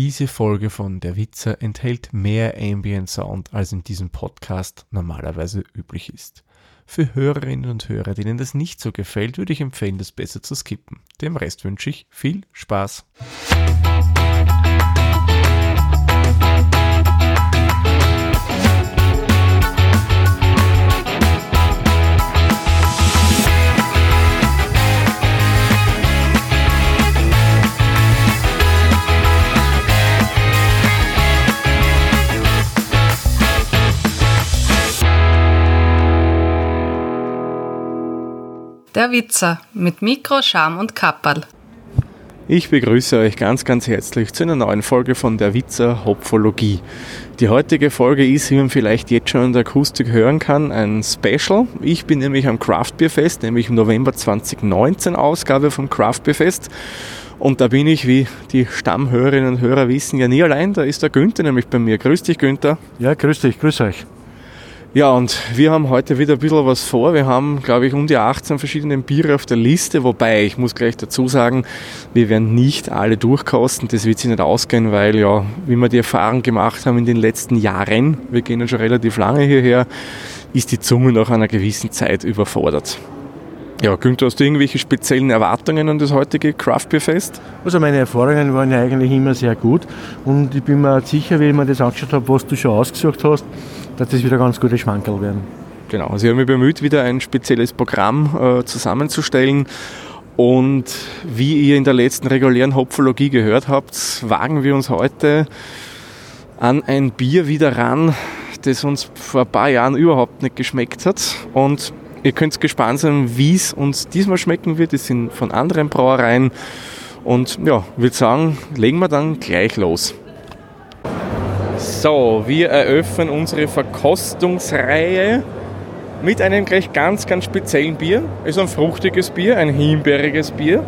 Diese Folge von Der Witzer enthält mehr Ambient Sound, als in diesem Podcast normalerweise üblich ist. Für Hörerinnen und Hörer, denen das nicht so gefällt, würde ich empfehlen, das besser zu skippen. Dem Rest wünsche ich viel Spaß. Der Witzer mit Mikro, Scham und Kapperl. Ich begrüße euch ganz, ganz herzlich zu einer neuen Folge von der Witzer Hopfologie. Die heutige Folge ist, wie man vielleicht jetzt schon in der Akustik hören kann, ein Special. Ich bin nämlich am Craft Beer Fest, nämlich im November 2019 Ausgabe vom Craft Beer Fest. Und da bin ich, wie die Stammhörerinnen und Hörer wissen, ja nie allein. Da ist der Günther nämlich bei mir. Grüß dich, Günther. Ja, grüß dich, grüß euch. Ja, und wir haben heute wieder ein bisschen was vor. Wir haben, glaube ich, um die 18 verschiedene Biere auf der Liste, wobei ich muss gleich dazu sagen, wir werden nicht alle durchkosten. Das wird sich nicht ausgehen, weil ja, wie wir die Erfahrung gemacht haben in den letzten Jahren, wir gehen ja schon relativ lange hierher, ist die Zunge nach einer gewissen Zeit überfordert. Ja, Günther, hast du irgendwelche speziellen Erwartungen an das heutige Craft Beer Fest? Also meine Erfahrungen waren ja eigentlich immer sehr gut und ich bin mir sicher, wenn ich mir das angeschaut habe, was du schon ausgesucht hast, dass das wieder ganz gute Schmankerl werden. Genau, also ich habe mich bemüht, wieder ein spezielles Programm äh, zusammenzustellen. Und wie ihr in der letzten regulären Hopfologie gehört habt, wagen wir uns heute an ein Bier wieder ran, das uns vor ein paar Jahren überhaupt nicht geschmeckt hat. Und ihr könnt gespannt sein, wie es uns diesmal schmecken wird. Es sind von anderen Brauereien. Und ja, würde sagen, legen wir dann gleich los. So, wir eröffnen unsere Verkostungsreihe mit einem gleich ganz, ganz speziellen Bier. Es ist ein fruchtiges Bier, ein himbeeriges Bier,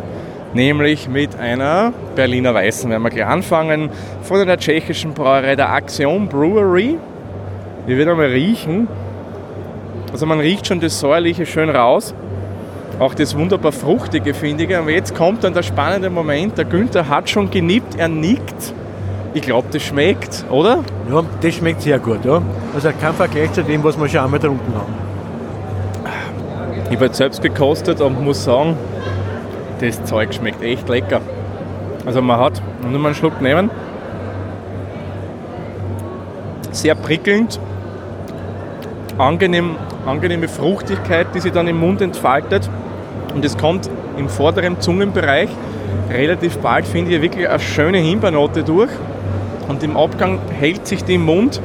nämlich mit einer Berliner Weißen. Werden wir gleich anfangen von der tschechischen Brauerei, der Axiom Brewery. Wir werden mal riechen. Also man riecht schon das Säuerliche schön raus. Auch das wunderbar Fruchtige finde ich. Aber jetzt kommt dann der spannende Moment. Der Günther hat schon genippt, er nickt. Ich glaube, das schmeckt, oder? Ja, das schmeckt sehr gut. Ja. Also kein Vergleich zu dem, was wir schon einmal getrunken haben. Ich habe selbst gekostet und muss sagen, das Zeug schmeckt echt lecker. Also man hat, nur mal einen Schluck nehmen, sehr prickelnd, angenehm, angenehme Fruchtigkeit, die sich dann im Mund entfaltet. Und es kommt im vorderen Zungenbereich relativ bald, finde ich, wirklich eine schöne Himbeernote durch und im Abgang hält sich die im Mund.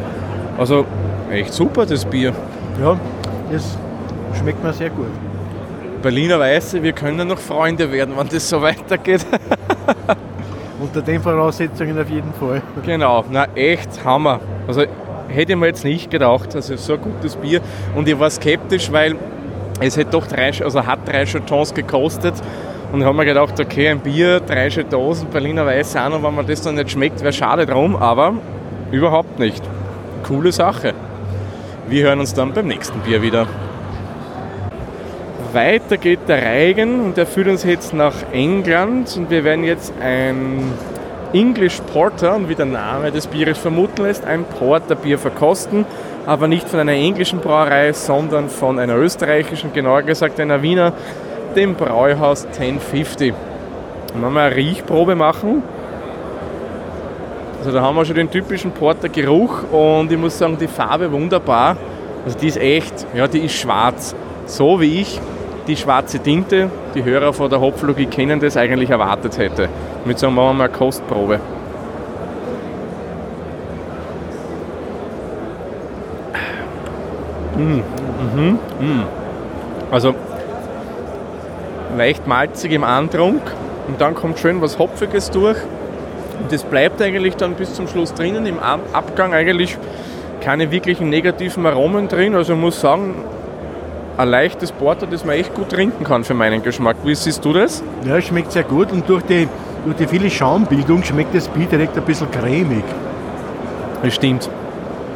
Also echt super, das Bier. Ja, das schmeckt mir sehr gut. Berliner Weiße, wir können noch Freunde werden, wenn das so weitergeht. Unter den Voraussetzungen auf jeden Fall. Genau, na echt Hammer. Also hätte ich mir jetzt nicht gedacht, also so ein gutes Bier. Und ich war skeptisch, weil es hätte doch drei, also hat drei Chatons gekostet. Und ich habe mir gedacht, okay, ein Bier, drei Dosen, Berliner Weiße auch noch, wenn man das dann nicht schmeckt, wäre schade drum, aber überhaupt nicht. Coole Sache. Wir hören uns dann beim nächsten Bier wieder. Weiter geht der Reigen und der führt uns jetzt nach England und wir werden jetzt ein English Porter, und wie der Name des Bieres vermuten lässt, ein Porterbier verkosten, aber nicht von einer englischen Brauerei, sondern von einer österreichischen, genauer gesagt einer Wiener dem Brauhaus 1050. Dann werden wir eine Riechprobe machen. Also da haben wir schon den typischen Porter Geruch und ich muss sagen, die Farbe wunderbar. Also die ist echt, ja, die ist schwarz. So wie ich die schwarze Tinte, die Hörer von der Hopflogie kennen das, eigentlich erwartet hätte. Würde sagen, machen wir Kostprobe. Mmh. Mhm. Mmh. Also leicht malzig im Antrunk und dann kommt schön was Hopfiges durch. Und das bleibt eigentlich dann bis zum Schluss drinnen. Im Abgang eigentlich keine wirklichen negativen Aromen drin. Also ich muss sagen, ein leichtes Porter, das man echt gut trinken kann für meinen Geschmack. Wie siehst du das? Ja, schmeckt sehr gut und durch die, durch die viele Schaumbildung schmeckt das Bier direkt ein bisschen cremig. Das stimmt.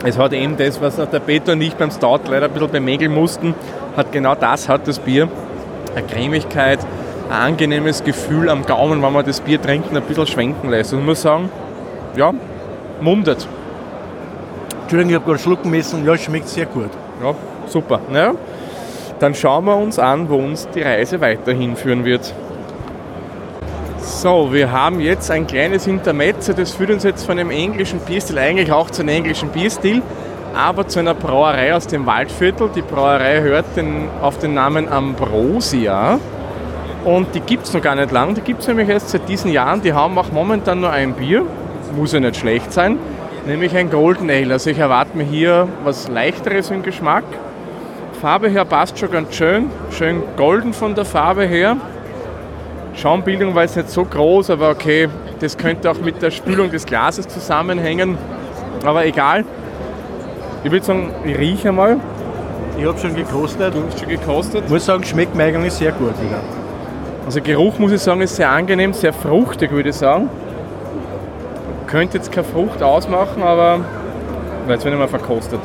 Es hat eben das, was der Peter und ich beim Stout leider ein bisschen bemängeln mussten, hat genau das hat das Bier eine Cremigkeit, ein angenehmes Gefühl am Gaumen, wenn man das Bier trinken ein bisschen schwenken lässt. Und ich muss sagen, ja, mundet. Entschuldigung, ich habe gerade schlucken müssen. Ja, schmeckt sehr gut. Ja, super. Naja, dann schauen wir uns an, wo uns die Reise weiterhin führen wird. So, wir haben jetzt ein kleines Intermezzo, das führt uns jetzt von einem englischen Bierstil eigentlich auch zu einem englischen Bierstil, aber zu einer Brauerei aus dem Waldviertel. Die Brauerei hört den, auf den Namen Ambrosia und die gibt es noch gar nicht lang. Die gibt es nämlich erst seit diesen Jahren. Die haben auch momentan nur ein Bier, muss ja nicht schlecht sein, nämlich ein Golden Ale. Also ich erwarte mir hier was leichteres im Geschmack. Farbe her passt schon ganz schön, schön golden von der Farbe her. Schaumbildung war jetzt nicht so groß, aber okay, das könnte auch mit der Spülung des Glases zusammenhängen. Aber egal. Ich würde sagen, ich rieche mal. Ich habe schon gekostet. Du hast schon gekostet. Ich muss sagen, schmeckt mir eigentlich sehr gut wieder. Also Geruch muss ich sagen, ist sehr angenehm, sehr fruchtig würde ich sagen. Könnte jetzt keine Frucht ausmachen, aber jetzt wird ich mal verkostet.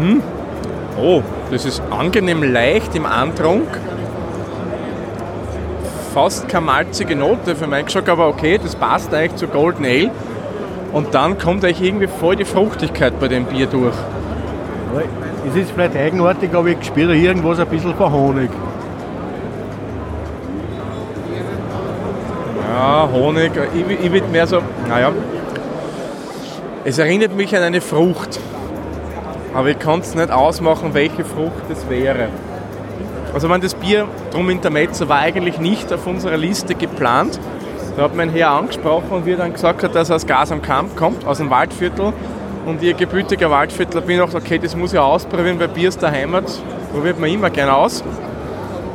Mhm. Oh, das ist angenehm leicht im Antrunk. Fast keine malzige Note für meinen Geschmack, aber okay, das passt eigentlich zu Golden Ale. Und dann kommt eigentlich irgendwie voll die Fruchtigkeit bei dem Bier durch. Es ist vielleicht eigenartig, aber ich spüre irgendwas ein bisschen von Honig. Ja, Honig, ich, ich würde mehr so, naja, es erinnert mich an eine Frucht. Aber ich kann es nicht ausmachen, welche Frucht es wäre. Also wenn das Bier drum Intermezzo war eigentlich nicht auf unserer Liste geplant. Da hat mein Herr angesprochen und wir dann gesagt hat, dass er aus Gas am Kamp kommt, aus dem Waldviertel. Und ihr gebürtiger Waldviertler bin ich okay, das muss ich ausprobieren, weil Bier ist der Heimat, probiert man immer gerne aus.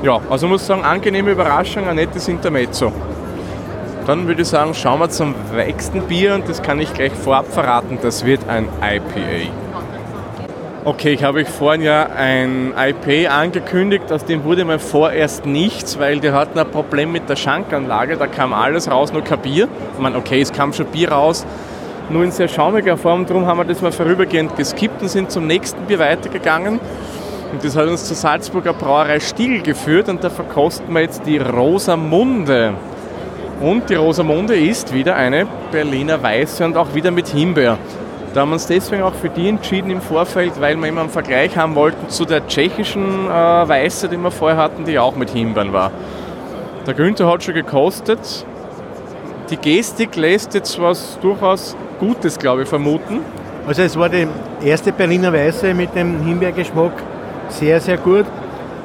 Ja, also muss ich sagen, angenehme Überraschung, ein nettes Intermezzo. Dann würde ich sagen, schauen wir zum nächsten Bier und das kann ich gleich vorab verraten, das wird ein IPA. Okay, ich habe euch vorhin ja ein IP angekündigt, aus dem wurde mir vorerst nichts, weil die hatten ein Problem mit der Schankanlage, da kam alles raus, nur kein Bier. Ich meine, okay, es kam schon Bier raus, nur in sehr schaumiger Form, darum haben wir das mal vorübergehend geskippt und sind zum nächsten Bier weitergegangen. Und das hat uns zur Salzburger Brauerei Stiegel geführt und da verkosten wir jetzt die Rosamunde. Und die Rosamunde ist wieder eine Berliner Weiße und auch wieder mit Himbeer. Da haben wir uns deswegen auch für die entschieden im Vorfeld, weil wir immer einen Vergleich haben wollten zu der tschechischen äh, Weiße, die wir vorher hatten, die auch mit Himbeeren war. Der Günther hat schon gekostet. Die Gestik lässt jetzt was durchaus Gutes, glaube ich, vermuten. Also es war die erste Berliner Weiße mit dem Himbeergeschmack sehr, sehr gut.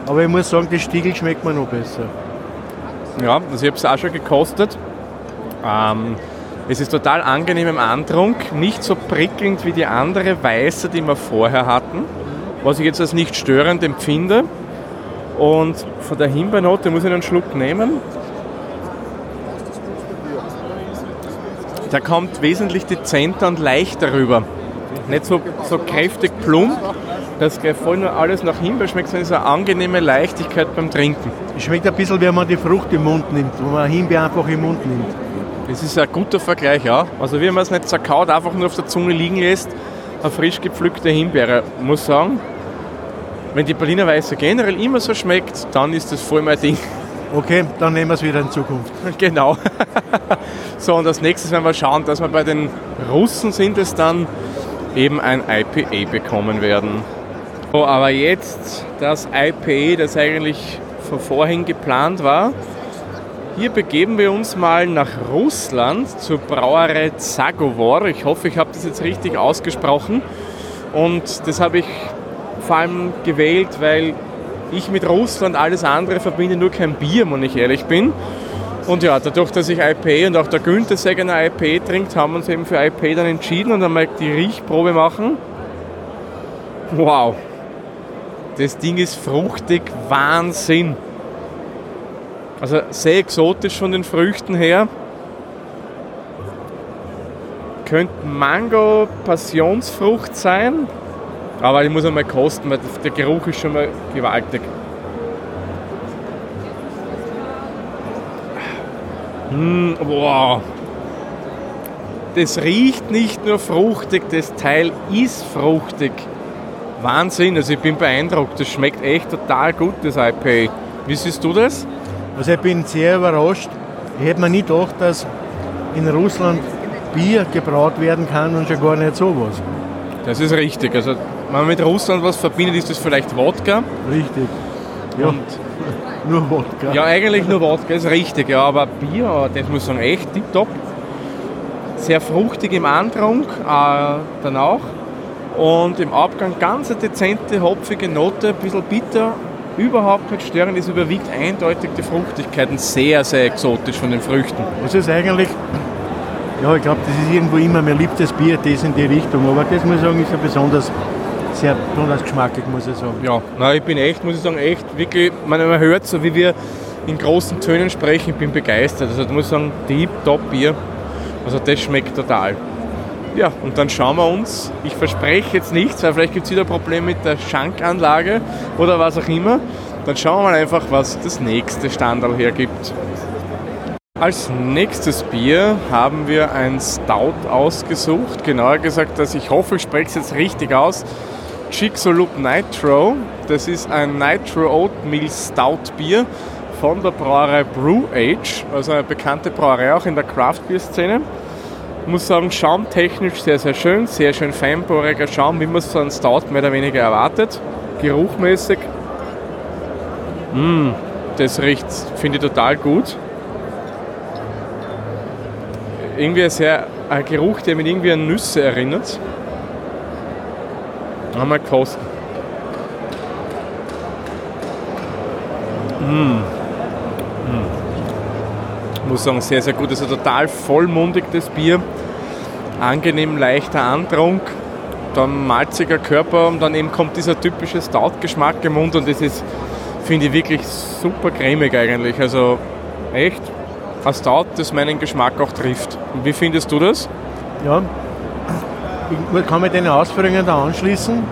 Aber ich muss sagen, die Stiegel schmeckt mir noch besser. Ja, also ich habe es auch schon gekostet. Ähm, es ist total angenehm im Antrunk, nicht so prickelnd wie die andere Weiße, die wir vorher hatten, was ich jetzt als nicht störend empfinde. Und von der Himbeernote muss ich einen Schluck nehmen. Der kommt wesentlich dezenter und leichter rüber. Nicht so, so kräftig plump, dass voll nur alles nach Himbeer schmeckt, sondern so eine angenehme Leichtigkeit beim Trinken. Es schmeckt ein bisschen, wenn man die Frucht im Mund nimmt, wenn man Himbeer einfach im Mund nimmt. Das ist ein guter Vergleich, ja. Also wie man es nicht zerkaut, einfach nur auf der Zunge liegen lässt, eine frisch gepflückte Himbeere. Ich muss sagen, wenn die Berliner Weiße generell immer so schmeckt, dann ist das voll mein Ding. Okay, dann nehmen wir es wieder in Zukunft. Genau. so, und als nächstes werden wir schauen, dass wir bei den Russen sind es dann eben ein IPA bekommen werden. So, aber jetzt das IPA, das eigentlich von vorhin geplant war, hier begeben wir uns mal nach Russland zur Brauerei Zagovor. Ich hoffe, ich habe das jetzt richtig ausgesprochen. Und das habe ich vor allem gewählt, weil ich mit Russland alles andere verbinde, nur kein Bier, wenn ich ehrlich bin. Und ja, dadurch, dass ich IP und auch der Günther sehr gerne IP trinkt, haben wir uns eben für IP dann entschieden und einmal die Riechprobe machen. Wow, das Ding ist fruchtig, Wahnsinn. Also sehr exotisch von den Früchten her. Könnte Mango, Passionsfrucht sein. Aber ich muss einmal kosten, weil der Geruch ist schon mal gewaltig. Mmh, wow. Das riecht nicht nur fruchtig, das Teil ist fruchtig. Wahnsinn, also ich bin beeindruckt. Das schmeckt echt total gut, das IPA. Wie siehst du das? Also ich bin sehr überrascht. Ich hätte mir nie gedacht, dass in Russland Bier gebraut werden kann und schon gar nicht sowas. Das ist richtig. Also wenn man mit Russland was verbindet, ist das vielleicht Wodka. Richtig. Ja, Und nur Wodka. Ja, eigentlich nur Wodka, ist richtig, ja, aber Bier, das muss ich sagen, echt tipptopp. Sehr fruchtig im Antrunk, äh, dann auch. Und im Abgang ganz eine dezente, hopfige Note, ein bisschen bitter, überhaupt nicht störend. Es überwiegt eindeutig die Fruchtigkeit und sehr, sehr exotisch von den Früchten. Das ist eigentlich, ja, ich glaube, das ist irgendwo immer mein liebstes Bier, das in die Richtung. Aber das muss ich sagen, ist ja besonders, sehr besonders geschmackig, muss ich sagen. Ja, na, ich bin echt, muss ich sagen, echt wirklich, man, man hört so, wie wir in großen Tönen sprechen, ich bin begeistert. Also, da muss ich sagen, Deep-Top Bier. Also, das schmeckt total. Ja, und dann schauen wir uns, ich verspreche jetzt nichts, weil vielleicht gibt es wieder ein Problem mit der Schankanlage oder was auch immer. Dann schauen wir mal einfach, was das nächste Standard hergibt. Als nächstes Bier haben wir ein Stout ausgesucht. Genauer gesagt, dass ich hoffe, ich spreche es jetzt richtig aus. Chicxulub Nitro. Das ist ein Nitro Oatmeal Stout Bier von der Brauerei Brew Age, also eine bekannte Brauerei auch in der Craft Beer Szene. Ich muss sagen, schaumtechnisch sehr, sehr schön, sehr schön feinporiger Schaum, wie man es einen Stout mehr oder weniger erwartet. Geruchmäßig, mm, das riecht, finde ich total gut. Irgendwie ein, sehr, ein Geruch, der mich irgendwie an Nüsse erinnert. Einmal kosten. Ich muss sagen, sehr, sehr gut. Also total vollmundig das Bier. Angenehm leichter Antrunk, dann malziger Körper und dann eben kommt dieser typische Stout-Geschmack im Mund und das ist, finde ich, wirklich super cremig eigentlich. Also echt ein Stout, das meinen Geschmack auch trifft. Und wie findest du das? Ja, ich kann mich deinen Ausführungen da anschließen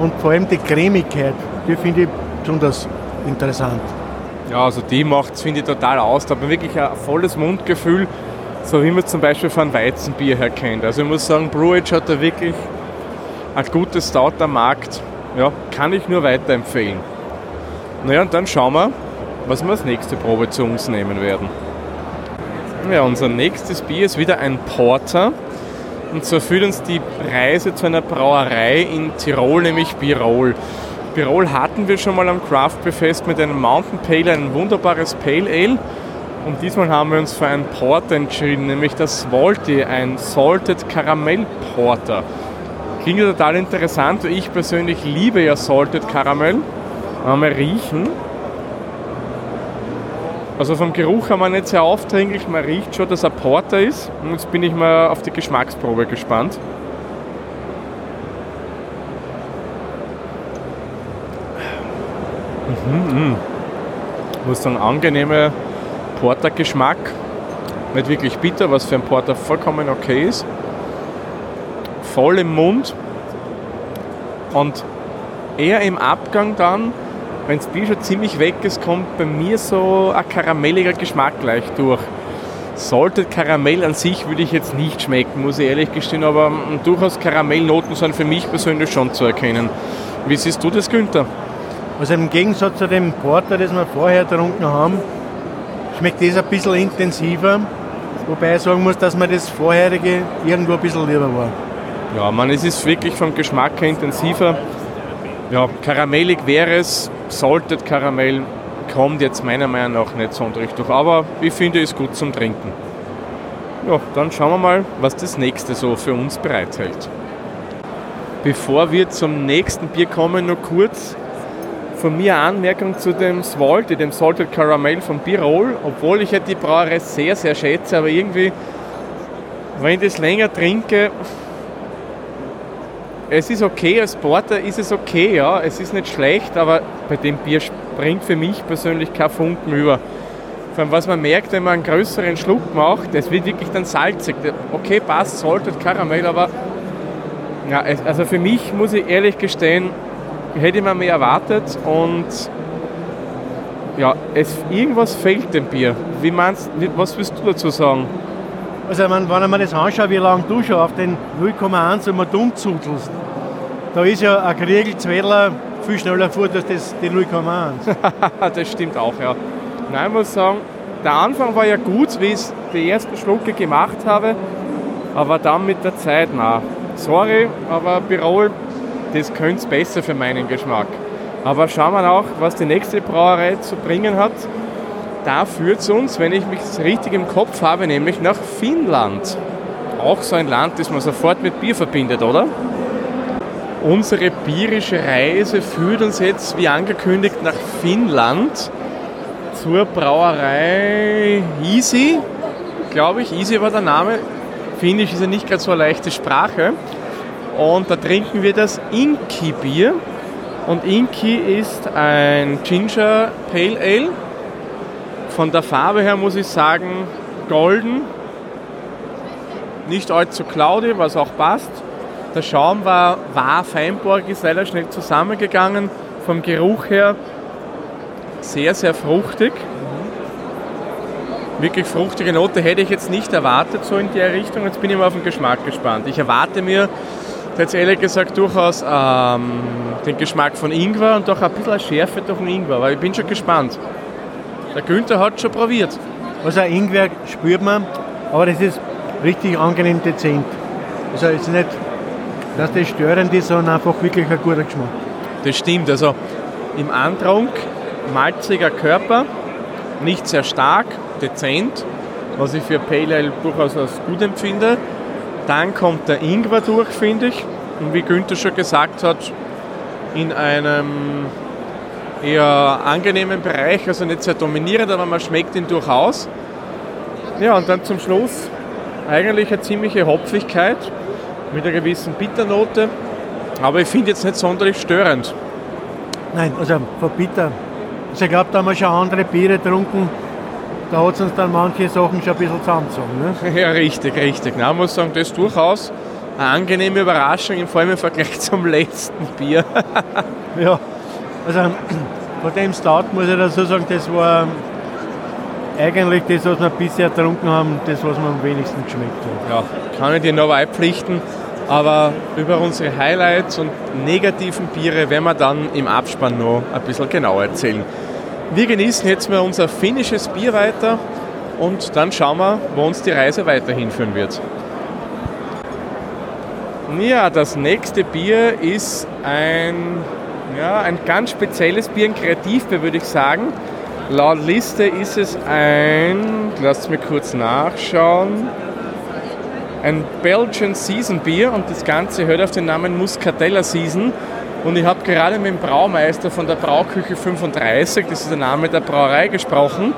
und vor allem die Cremigkeit, die finde ich besonders interessant. Ja, also die macht es, finde ich, total aus. Da hat man wirklich ein volles Mundgefühl, so wie man es zum Beispiel von Weizenbier her kennt. Also ich muss sagen, Brewage hat da wirklich ein gutes Stout am Markt. Ja, kann ich nur weiterempfehlen. Naja, und dann schauen wir, was wir als nächste Probe zu uns nehmen werden. Ja, unser nächstes Bier ist wieder ein Porter. Und zwar führt uns die Reise zu einer Brauerei in Tirol, nämlich Birol. Birol hatten wir schon mal am Craft Beer Fest mit einem Mountain Pale, ein wunderbares Pale Ale. Und diesmal haben wir uns für einen Porter entschieden, nämlich das Svalty, ein Salted Caramel Porter. Klingt total interessant, ich persönlich liebe ja Salted Caramel. Mal riechen. Also vom Geruch haben wir nicht sehr aufdringlich, man riecht schon, dass er Porter ist. Und jetzt bin ich mal auf die Geschmacksprobe gespannt. Mh. Ich muss sagen, angenehmer Porter-Geschmack. Nicht wirklich bitter, was für ein Porter vollkommen okay ist. Voll im Mund. Und eher im Abgang dann, wenn das Bier schon ziemlich weg ist, kommt bei mir so ein karamelliger Geschmack gleich durch. Salted Karamell an sich würde ich jetzt nicht schmecken, muss ich ehrlich gestehen, aber mm, durchaus Karamellnoten sind für mich persönlich schon zu erkennen. Wie siehst du das, Günther? Also im Gegensatz zu dem Porter, das wir vorher getrunken haben, schmeckt das ein bisschen intensiver. Wobei ich sagen muss, dass mir das vorherige irgendwo ein bisschen lieber war. Ja, man, es ist wirklich vom Geschmack her intensiver. Ja, karamellig wäre es, Salted Karamell kommt jetzt meiner Meinung nach nicht sonderlich durch, aber ich finde es gut zum Trinken. Ja, dann schauen wir mal, was das nächste so für uns bereithält. Bevor wir zum nächsten Bier kommen, nur kurz von mir Anmerkung zu dem Svalty, dem Salted Caramel von Birol, obwohl ich ja die Brauerei sehr, sehr schätze, aber irgendwie, wenn ich das länger trinke, es ist okay, als Porter ist es okay, ja, es ist nicht schlecht, aber bei dem Bier springt für mich persönlich kein Funken über. Vor allem, was man merkt, wenn man einen größeren Schluck macht, es wird wirklich dann salzig. Okay, passt, Salted Caramel, aber ja, also für mich muss ich ehrlich gestehen, hätte ich mir mehr erwartet und ja, es, irgendwas fehlt dem Bier. Wie meinst, was willst du dazu sagen? Also wenn, mir das anschaue, wie lange du schon auf den 0,1 immer dumm zudelst, da ist ja ein Kriegel Zwedler viel schneller vor als das, die 0,1. das stimmt auch, ja. Nein, ich muss sagen, der Anfang war ja gut, wie ich die ersten Schlucke gemacht habe, aber dann mit der Zeit, na, sorry, aber Birol, das könnte besser für meinen Geschmack. Aber schauen wir auch, was die nächste Brauerei zu bringen hat. Da führt es uns, wenn ich mich richtig im Kopf habe, nämlich nach Finnland. Auch so ein Land, das man sofort mit Bier verbindet, oder? Unsere bierische Reise führt uns jetzt, wie angekündigt, nach Finnland zur Brauerei Easy, glaube ich. Easy war der Name. Finnisch ist ja nicht gerade so eine leichte Sprache. Und da trinken wir das Inki-Bier. Und Inki ist ein Ginger Pale Ale. Von der Farbe her muss ich sagen, golden. Nicht allzu cloudy, was auch passt. Der Schaum war, war feinborg, ist leider schnell zusammengegangen. Vom Geruch her sehr, sehr fruchtig. Wirklich fruchtige Note hätte ich jetzt nicht erwartet, so in der Richtung. Jetzt bin ich mal auf den Geschmack gespannt. Ich erwarte mir jetzt ehrlich gesagt durchaus ähm, den Geschmack von Ingwer und doch ein bisschen Schärfe durch den Ingwer, weil ich bin schon gespannt. Der Günther hat schon probiert. Also Ingwer spürt man, aber das ist richtig angenehm dezent. Also es ist nicht, dass das störend ist, sondern einfach wirklich ein guter Geschmack. Das stimmt, also im Antrunk malziger Körper, nicht sehr stark, dezent, was ich für Pale Ale durchaus als gut empfinde. Dann kommt der Ingwer durch, finde ich. Und wie Günther schon gesagt hat, in einem eher angenehmen Bereich, also nicht sehr dominierend, aber man schmeckt ihn durchaus. Ja, und dann zum Schluss eigentlich eine ziemliche Hopfigkeit mit einer gewissen Bitternote, aber ich finde jetzt nicht sonderlich störend. Nein, also von bitter also ich glaube, da haben wir schon andere Biere getrunken. Da hat es uns dann manche Sachen schon ein bisschen zusammengezogen. Ne? Ja, richtig, richtig. Na, ich muss sagen, das ist durchaus eine angenehme Überraschung, vor allem im Vergleich zum letzten Bier. ja, also von dem Start muss ich dazu sagen, das war eigentlich das, was wir bisher getrunken haben, das, was mir am wenigsten geschmeckt hat. Ja, kann ich dir noch beipflichten. Aber über unsere Highlights und negativen Biere werden wir dann im Abspann noch ein bisschen genauer erzählen. Wir genießen jetzt mal unser finnisches Bier weiter und dann schauen wir, wo uns die Reise weiterhin führen wird. Ja, das nächste Bier ist ein, ja, ein ganz spezielles Bier, ein Kreativbier würde ich sagen. Laut Liste ist es ein, lasst mich kurz nachschauen, ein Belgian Season Bier und das Ganze hört auf den Namen Muscatella Season. Und ich habe gerade mit dem Braumeister von der Brauküche 35, das ist der Name der Brauerei, gesprochen.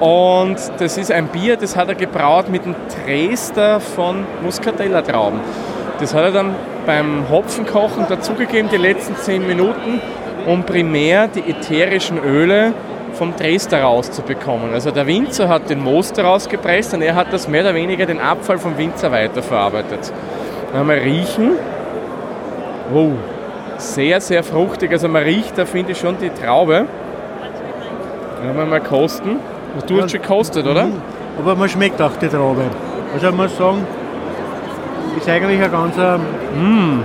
Und das ist ein Bier, das hat er gebraut mit einem Dresder von Muscatella-Trauben. Das hat er dann beim Hopfenkochen dazugegeben, die letzten 10 Minuten, um primär die ätherischen Öle vom Dresder rauszubekommen. Also der Winzer hat den Most rausgepresst und er hat das mehr oder weniger den Abfall vom Winzer weiterverarbeitet. Dann haben riechen. Wow, sehr, sehr fruchtig. Also man riecht, da finde ich schon die Traube. Dann haben wir mal kosten. Du hast schon gekostet, oder? Mhm. Aber man schmeckt auch die Traube. Also ich muss sagen, ist eigentlich ein ganz mm.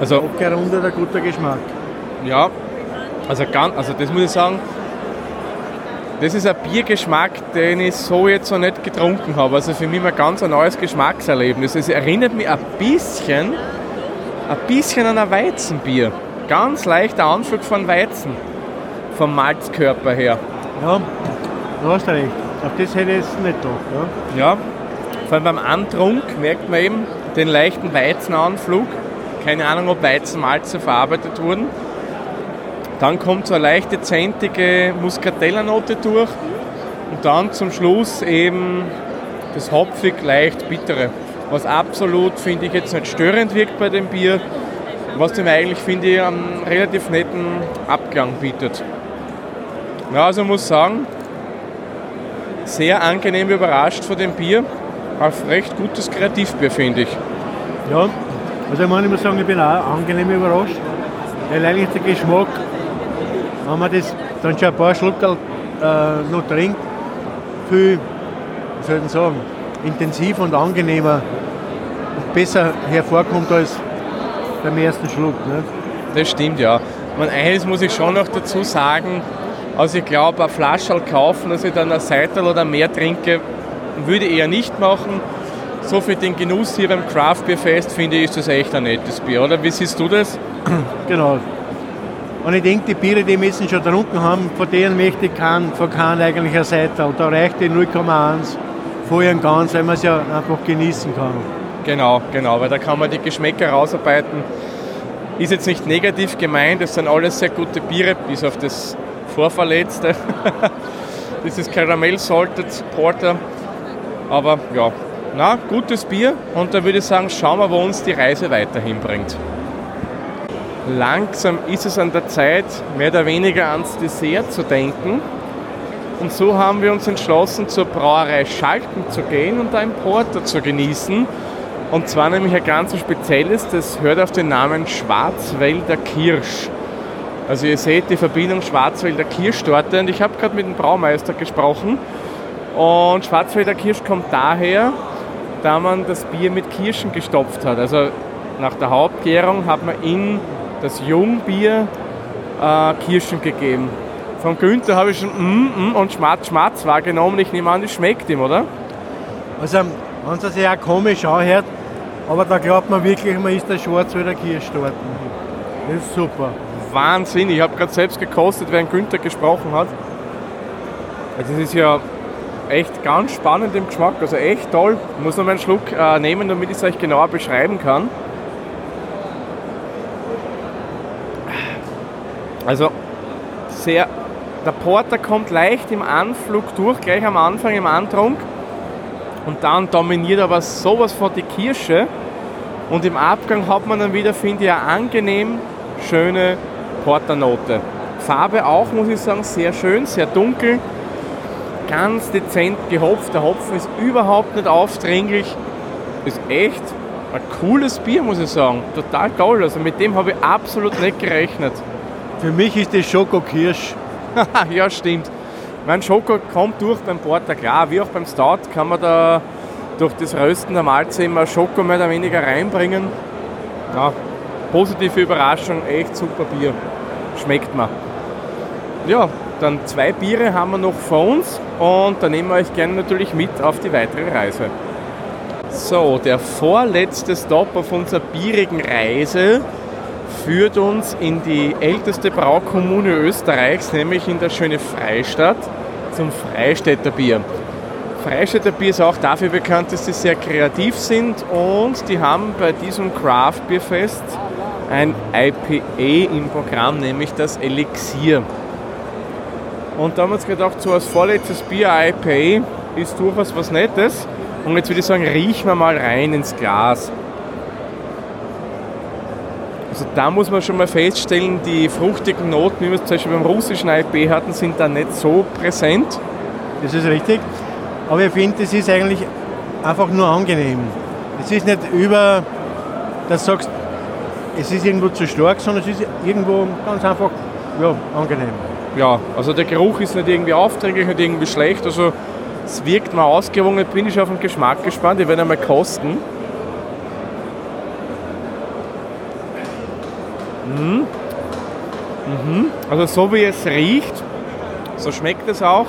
also, abgerundeter, guter Geschmack. Ja, also, ganz, also das muss ich sagen, das ist ein Biergeschmack, den ich so jetzt noch nicht getrunken habe. Also für mich ein ganz ein neues Geschmackserlebnis. Es erinnert mich ein bisschen, ein bisschen an ein Weizenbier. Ganz leichter Anflug von Weizen, vom Malzkörper her. Ja, du hast recht. Auf das hätte ich es nicht gedacht. Ja. ja, vor allem beim Antrunk merkt man eben den leichten Weizenanflug. Keine Ahnung, ob Weizenmalze verarbeitet wurden. Dann kommt so eine leichte zentige Muscatella-Note durch und dann zum Schluss eben das hopfig leicht bittere, was absolut, finde ich, jetzt nicht störend wirkt bei dem Bier, was dem eigentlich, finde ich, einen relativ netten Abgang bietet. Ja, also muss sagen, sehr angenehm überrascht von dem Bier. Auf recht gutes Kreativbier, finde ich. Ja, also ich muss sagen, ich bin auch angenehm überrascht, weil eigentlich der Geschmack wenn man das dann schon ein paar Schluckerl äh, noch trinkt, viel, wie soll ich sagen, intensiv und angenehmer und besser hervorkommt als beim ersten Schluck. Ne? Das stimmt, ja. Man, eines muss ich schon noch dazu sagen, Also ich glaube, eine Flasche kaufen, dass ich dann ein Seital oder mehr trinke, würde ich eher nicht machen. So für den Genuss hier beim Craft Beer Fest finde ich, ist das echt ein nettes Bier, oder? Wie siehst du das? Genau. Und ich denke, die Biere, die wir schon getrunken haben, von denen möchte ich keinen, von keinen eigentlich ein Seital. Da reicht die 0,1 und ganz, weil man es ja einfach genießen kann. Genau, genau, weil da kann man die Geschmäcker rausarbeiten. Ist jetzt nicht negativ gemeint, das sind alles sehr gute Biere, bis auf das Vorverletzte. das ist Caramel Salted Porter. Aber ja, na, gutes Bier und da würde ich sagen, schauen wir, wo uns die Reise weiterhin bringt. Langsam ist es an der Zeit, mehr oder weniger ans Dessert zu denken. Und so haben wir uns entschlossen, zur Brauerei Schalken zu gehen und einen Porter zu genießen. Und zwar nämlich ein ganz spezielles, das hört auf den Namen Schwarzwälder Kirsch. Also ihr seht die Verbindung Schwarzwälder Kirschtorte und ich habe gerade mit dem Braumeister gesprochen und Schwarzwälder Kirsch kommt daher, da man das Bier mit Kirschen gestopft hat. Also nach der Hauptgärung hat man in das Jungbier äh, Kirschen gegeben. Von Günther habe ich schon mm, mm und Schmatz, Schmatz wahrgenommen. Ich nehme an, das schmeckt ihm, oder? Also, wenn es sich auch komisch anhört, aber da glaubt man wirklich, man ist der Schwarzwälder Kirschtorten. Das ist super. Wahnsinn, ich habe gerade selbst gekostet, während Günther gesprochen hat. Also das ist ja echt ganz spannend im Geschmack, also echt toll. Ich muss noch mal einen Schluck äh, nehmen, damit ich es euch genauer beschreiben kann. Also sehr, der Porter kommt leicht im Anflug durch, gleich am Anfang im Antrunk. Und dann dominiert aber sowas von die Kirsche. Und im Abgang hat man dann wieder, finde ich, eine angenehm schöne Porternote. Farbe auch, muss ich sagen, sehr schön, sehr dunkel, ganz dezent gehopft. Der Hopfen ist überhaupt nicht aufdringlich. Ist echt ein cooles Bier, muss ich sagen. Total toll. Also mit dem habe ich absolut nicht gerechnet. Für mich ist das Schokokirsch. ja, stimmt. Mein Schoko kommt durch beim Porter, klar, wie auch beim Stout kann man da durch das Rösten der Malze immer Schoko mehr oder weniger reinbringen. Ja, positive Überraschung, echt super Bier. Schmeckt mir. Ja, dann zwei Biere haben wir noch vor uns und da nehmen wir euch gerne natürlich mit auf die weitere Reise. So, der vorletzte Stop auf unserer bierigen Reise führt uns in die älteste Braukommune Österreichs, nämlich in der schöne Freistadt, zum Freistädter Bier. Freistädter Bier ist auch dafür bekannt, dass sie sehr kreativ sind und die haben bei diesem Craft Beer Fest ein IPA im Programm, nämlich das Elixier. Und da haben wir uns gedacht, so als vorletztes Bier IPA ist durchaus was Nettes. Und jetzt würde ich sagen, riechen wir mal rein ins Glas. Also da muss man schon mal feststellen, die fruchtigen Noten, wie wir es zum Beispiel beim russischen IPA hatten, sind da nicht so präsent. Das ist richtig. Aber ich finde, das ist eigentlich einfach nur angenehm. Es ist nicht über, dass du sagst, es ist irgendwo zu stark, sondern es ist irgendwo ganz einfach ja, angenehm. Ja, also der Geruch ist nicht irgendwie aufträglich, nicht irgendwie schlecht. Also es wirkt mal ausgewogen. Jetzt bin ich auf den Geschmack gespannt. Ich werde einmal kosten. Mhm. Mhm. Also so wie es riecht, so schmeckt es auch.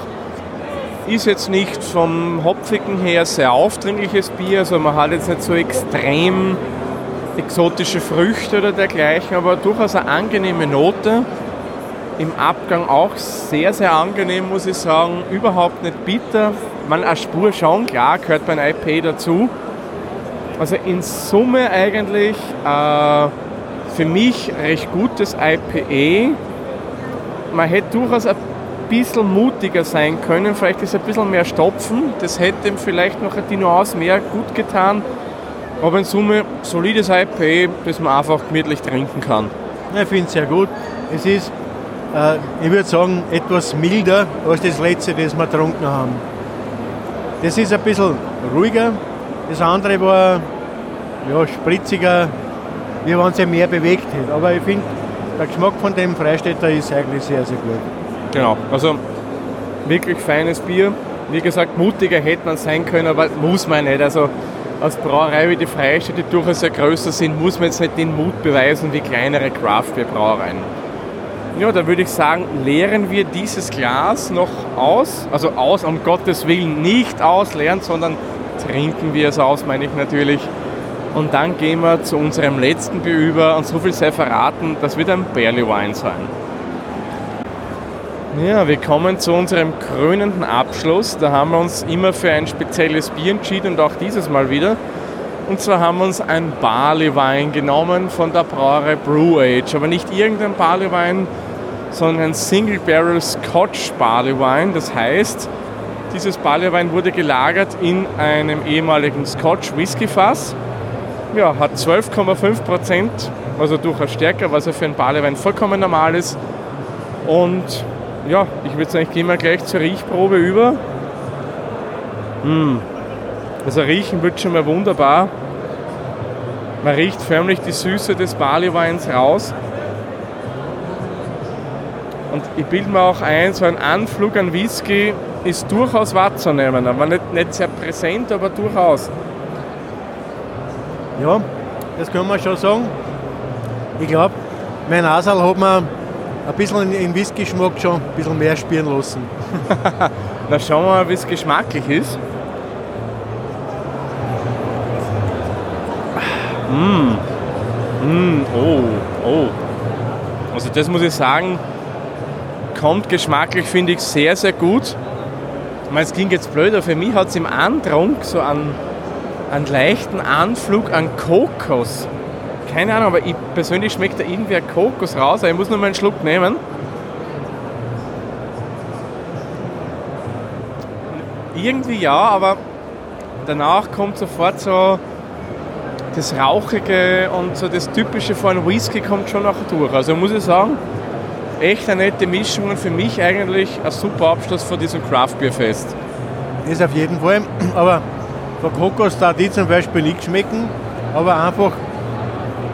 Ist jetzt nicht vom Hopfigen her sehr aufdringliches Bier, also man hat jetzt nicht so extrem exotische Früchte oder dergleichen, aber durchaus eine angenehme Note. Im Abgang auch sehr, sehr angenehm, muss ich sagen. Überhaupt nicht bitter. Man, eine Spur schon, klar, gehört beim IP dazu. Also in Summe eigentlich äh, für mich recht gutes IPA. Man hätte durchaus ein bisschen mutiger sein können, vielleicht ist ein bisschen mehr Stopfen. Das hätte ihm vielleicht noch die Nuance mehr gut getan. Aber in Summe solides IPA, das man einfach gemütlich trinken kann. Ich finde es sehr gut. Es ist, äh, ich würde sagen, etwas milder als das letzte, das wir getrunken haben. Das ist ein bisschen ruhiger. Das andere war ja, spritziger, wie wenn ja mehr bewegt hätte. Aber ich finde, der Geschmack von dem Freistädter ist eigentlich sehr, sehr gut. Genau, also wirklich feines Bier. Wie gesagt, mutiger hätte man sein können, aber muss man nicht. Also als Brauerei wie die Freistädte, durchaus sehr größer sind, muss man jetzt nicht den Mut beweisen wie kleinere Craft-Bier-Brauereien. Ja, da würde ich sagen, leeren wir dieses Glas noch aus. Also aus, um Gottes Willen, nicht ausleeren, sondern trinken wir es aus, meine ich natürlich. Und dann gehen wir zu unserem letzten Bier über und so viel sei verraten, das wird ein Barley Wine sein. Ja, wir kommen zu unserem krönenden Abschluss. Da haben wir uns immer für ein spezielles Bier entschieden und auch dieses Mal wieder. Und zwar haben wir uns ein Barley Wein genommen von der Brauerei Brew Age. Aber nicht irgendein Barley Wein, sondern ein Single Barrel Scotch Barley Wine. Das heißt, dieses Barley Wein wurde gelagert in einem ehemaligen Scotch Whisky Fass. Ja, hat 12,5 Prozent, also durchaus stärker, was ja für einen Barley Wein vollkommen normal ist. Und ja, ich würde sagen, ich gehe mal gleich zur Riechprobe über. Mm. Also riechen wird schon mal wunderbar. Man riecht förmlich die Süße des Barleyweins raus. Und ich bilde mir auch ein, so ein Anflug an Whisky ist durchaus wahrzunehmen. Aber nicht, nicht sehr präsent, aber durchaus. Ja, das können wir schon sagen. Ich glaube, mein Nasal hat mir ein bisschen im Whisky-Geschmack schon ein bisschen mehr spüren lassen. Na schauen wir mal, wie es geschmacklich ist. Mmh. Mmh. Oh, oh. Also das muss ich sagen, kommt geschmacklich, finde ich, sehr, sehr gut. Ich meine, es klingt jetzt blöd, aber für mich hat es im Antrunk so einen, einen leichten Anflug an Kokos. Keine Ahnung, aber ich persönlich schmeckt da irgendwie ein Kokos raus. Ich muss nur mal einen Schluck nehmen. Irgendwie ja, aber danach kommt sofort so das Rauchige und so das Typische von Whisky kommt schon noch durch. Also muss ich sagen, echt eine nette Mischung und für mich eigentlich ein super Abschluss von diesem Craft Beer Fest. Das auf jeden Fall, aber von Kokos da die zum Beispiel nicht schmecken, aber einfach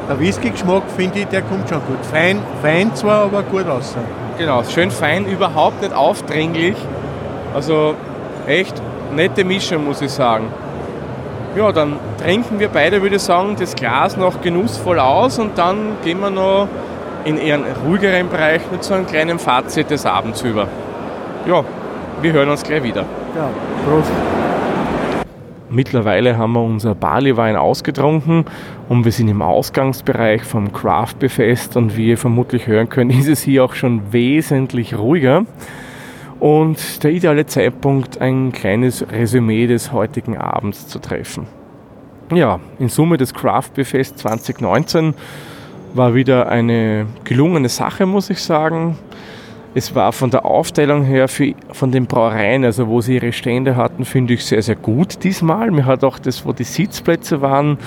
der Whisky-Geschmack finde ich, der kommt schon gut. Fein, fein zwar, aber gut aus. Genau, schön fein, überhaupt nicht aufdringlich. Also echt nette Mischung, muss ich sagen. Ja, dann trinken wir beide, würde ich sagen, das Glas noch genussvoll aus und dann gehen wir noch in eher einen ruhigeren Bereich mit so einem kleinen Fazit des Abends über. Ja, wir hören uns gleich wieder. Ja, Prost. Mittlerweile haben wir unser Barleywein ausgetrunken und wir sind im Ausgangsbereich vom Craft Befest und wie ihr vermutlich hören könnt, ist es hier auch schon wesentlich ruhiger. Und der ideale Zeitpunkt, ein kleines Resümee des heutigen Abends zu treffen. Ja, in Summe des Craft Befest 2019 war wieder eine gelungene Sache, muss ich sagen. Es war von der Aufteilung her für, von den Brauereien, also wo sie ihre Stände hatten, finde ich sehr, sehr gut diesmal. Mir hat auch das, wo die Sitzplätze waren,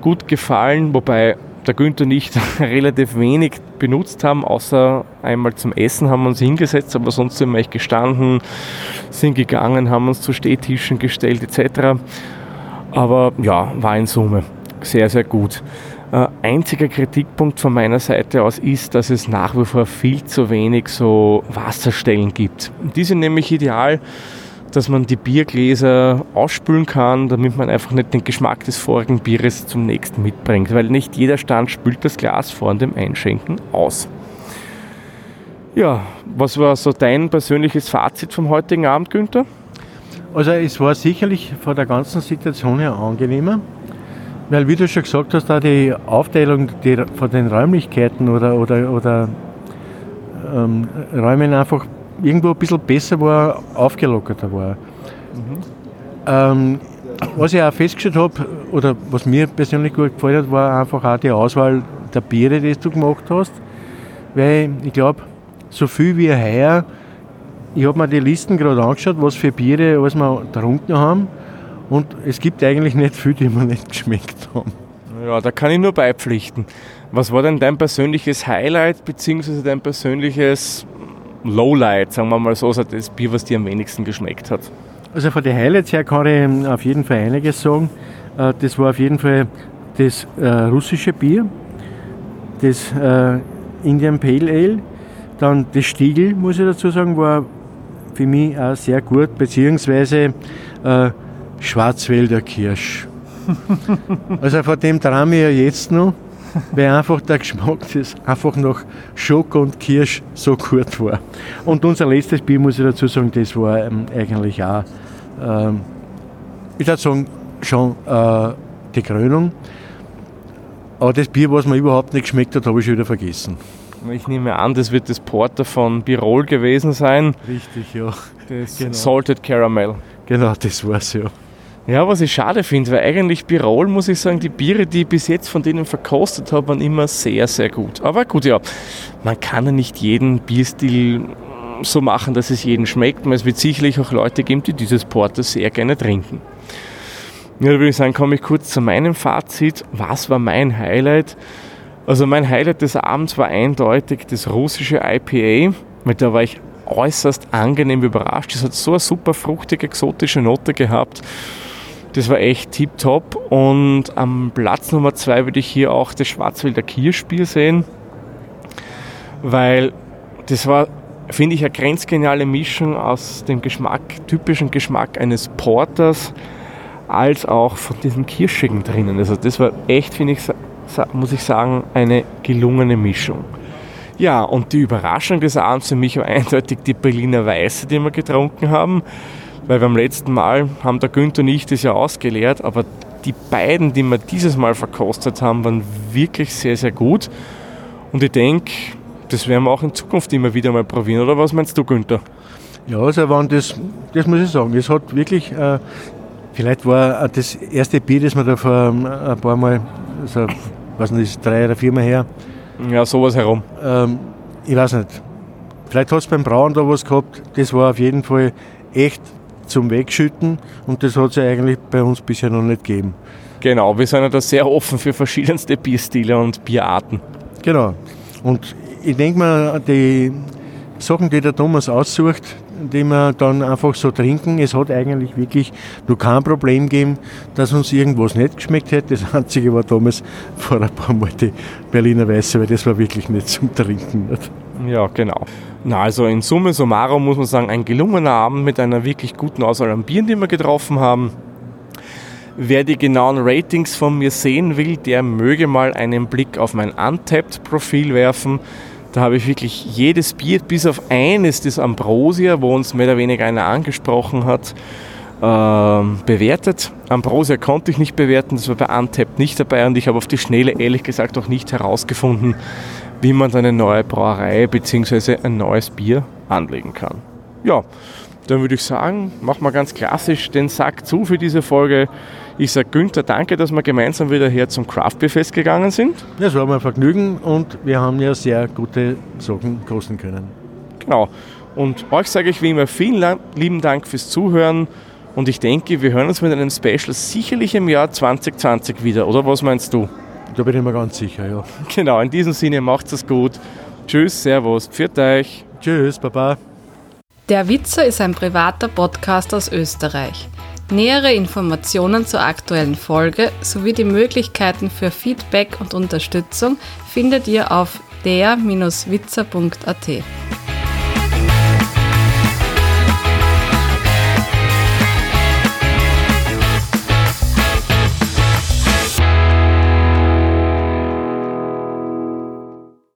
gut gefallen, wobei der Günther nicht relativ wenig benutzt haben, außer einmal zum Essen haben wir uns hingesetzt, aber sonst sind wir echt gestanden, sind gegangen, haben uns zu Stehtischen gestellt etc. Aber ja, war in Summe sehr, sehr gut. Äh, einziger Kritikpunkt von meiner Seite aus ist, dass es nach wie vor viel zu wenig so Wasserstellen gibt. Die sind nämlich ideal, dass man die Biergläser ausspülen kann, damit man einfach nicht den Geschmack des vorigen Bieres zum nächsten mitbringt, weil nicht jeder Stand spült das Glas vor dem Einschenken aus. Ja, was war so dein persönliches Fazit vom heutigen Abend, Günther? Also es war sicherlich von der ganzen Situation her angenehmer. Weil, wie du schon gesagt hast, da die Aufteilung die, von den Räumlichkeiten oder, oder, oder ähm, Räumen einfach irgendwo ein bisschen besser war, aufgelockerter war. Mhm. Ähm, was ich auch festgestellt habe, oder was mir persönlich gut gefallen hat, war einfach auch die Auswahl der Biere, die du gemacht hast. Weil ich glaube, so viel wie heuer, ich habe mir die Listen gerade angeschaut, was für Biere alles wir getrunken haben. Und es gibt eigentlich nicht viel, die mir nicht geschmeckt haben. Ja, da kann ich nur beipflichten. Was war denn dein persönliches Highlight bzw. dein persönliches Lowlight, sagen wir mal so, also das Bier, was dir am wenigsten geschmeckt hat? Also von den Highlights her kann ich auf jeden Fall einiges sagen. Äh, das war auf jeden Fall das äh, russische Bier, das äh, Indian Pale Ale, dann das Stiegel, muss ich dazu sagen, war für mich auch sehr gut, beziehungsweise Schwarzwälder Kirsch. also von dem traue ich ja jetzt noch. weil einfach der Geschmack das einfach nach Schoko und Kirsch so gut war. Und unser letztes Bier, muss ich dazu sagen, das war ähm, eigentlich auch, ähm, ich würde sagen, schon äh, die Krönung. Aber das Bier, was mir überhaupt nicht geschmeckt hat, habe ich schon wieder vergessen. Ich nehme an, das wird das Porter von Birol gewesen sein. Richtig, ja. Das Genau. Salted Caramel. Genau, das war's ja. Ja, was ich schade finde, weil eigentlich Birol, muss ich sagen, die Biere, die ich bis jetzt von denen verkostet habe, waren immer sehr, sehr gut. Aber gut, ja, man kann ja nicht jeden Bierstil so machen, dass es jedem schmeckt. Es wird sicherlich auch Leute geben, die dieses Porter sehr gerne trinken. Ja, da würde ich sagen, komme ich kurz zu meinem Fazit. Was war mein Highlight? Also mein Highlight des Abends war eindeutig das russische IPA, mit der war ich äußerst angenehm überrascht. Es hat so eine super fruchtige, exotische Note gehabt. Das war echt tipptopp. Und am Platz Nummer zwei würde ich hier auch das Schwarzwälder Kirschbier sehen, weil das war, finde ich, eine grenzgeniale Mischung aus dem Geschmack, typischen Geschmack eines Porters, als auch von diesem Kirschigen drinnen. Also das war echt, finde ich, muss ich sagen, eine gelungene Mischung. Ja, und die Überraschung des Abends für mich war eindeutig die Berliner Weiße, die wir getrunken haben. Weil beim letzten Mal haben der Günther und ich das ja ausgeleert, aber die beiden, die wir dieses Mal verkostet haben, waren wirklich sehr, sehr gut. Und ich denke, das werden wir auch in Zukunft immer wieder mal probieren. Oder was meinst du, Günther? Ja, also waren das, das muss ich sagen, es hat wirklich, äh, vielleicht war äh, das erste Bier, das wir da vor ähm, ein paar Mal, also, was nicht, drei oder vier Mal her, Ja, sowas herum. ähm, ich weiß nicht, vielleicht hat es beim Brauen da was gehabt, das war auf jeden Fall echt zum Wegschütten und das hat es ja eigentlich bei uns bisher noch nicht gegeben. Genau, wir sind ja da sehr offen für verschiedenste Bierstile und Bierarten. Genau. Und ich denke mal, die Sachen, die der Thomas aussucht, die wir dann einfach so trinken, es hat eigentlich wirklich nur kein Problem gegeben, dass uns irgendwas nicht geschmeckt hätte. Das Einzige war damals vor ein paar Mal die Berliner Weiße, weil das war wirklich nicht zum Trinken. Nicht? Ja, genau. Na, also in Summe summarum muss man sagen, ein gelungener Abend mit einer wirklich guten Auswahl an Bieren, die wir getroffen haben. Wer die genauen Ratings von mir sehen will, der möge mal einen Blick auf mein Untapped-Profil werfen. Da habe ich wirklich jedes Bier, bis auf eines, das Ambrosia, wo uns mehr oder weniger einer angesprochen hat, ähm, bewertet. Ambrosia konnte ich nicht bewerten, das war bei Untapped nicht dabei und ich habe auf die Schnelle ehrlich gesagt auch nicht herausgefunden, wie man eine neue Brauerei bzw. ein neues Bier anlegen kann. Ja, dann würde ich sagen, machen wir ganz klassisch den Sack zu für diese Folge. Ich sage Günther, danke, dass wir gemeinsam wieder her zum Craft Beer Fest gegangen sind. Das war mir ein Vergnügen und wir haben ja sehr gute Sachen kosten können. Genau. Und euch sage ich wie immer vielen lieben Dank fürs Zuhören. Und ich denke, wir hören uns mit einem Special sicherlich im Jahr 2020 wieder, oder was meinst du? Da bin ich mir ganz sicher, ja. Genau, in diesem Sinne macht's es gut. Tschüss, Servus, pfiat euch. Tschüss, Baba. Der Witzer ist ein privater Podcast aus Österreich. Nähere Informationen zur aktuellen Folge sowie die Möglichkeiten für Feedback und Unterstützung findet ihr auf der-witzer.at.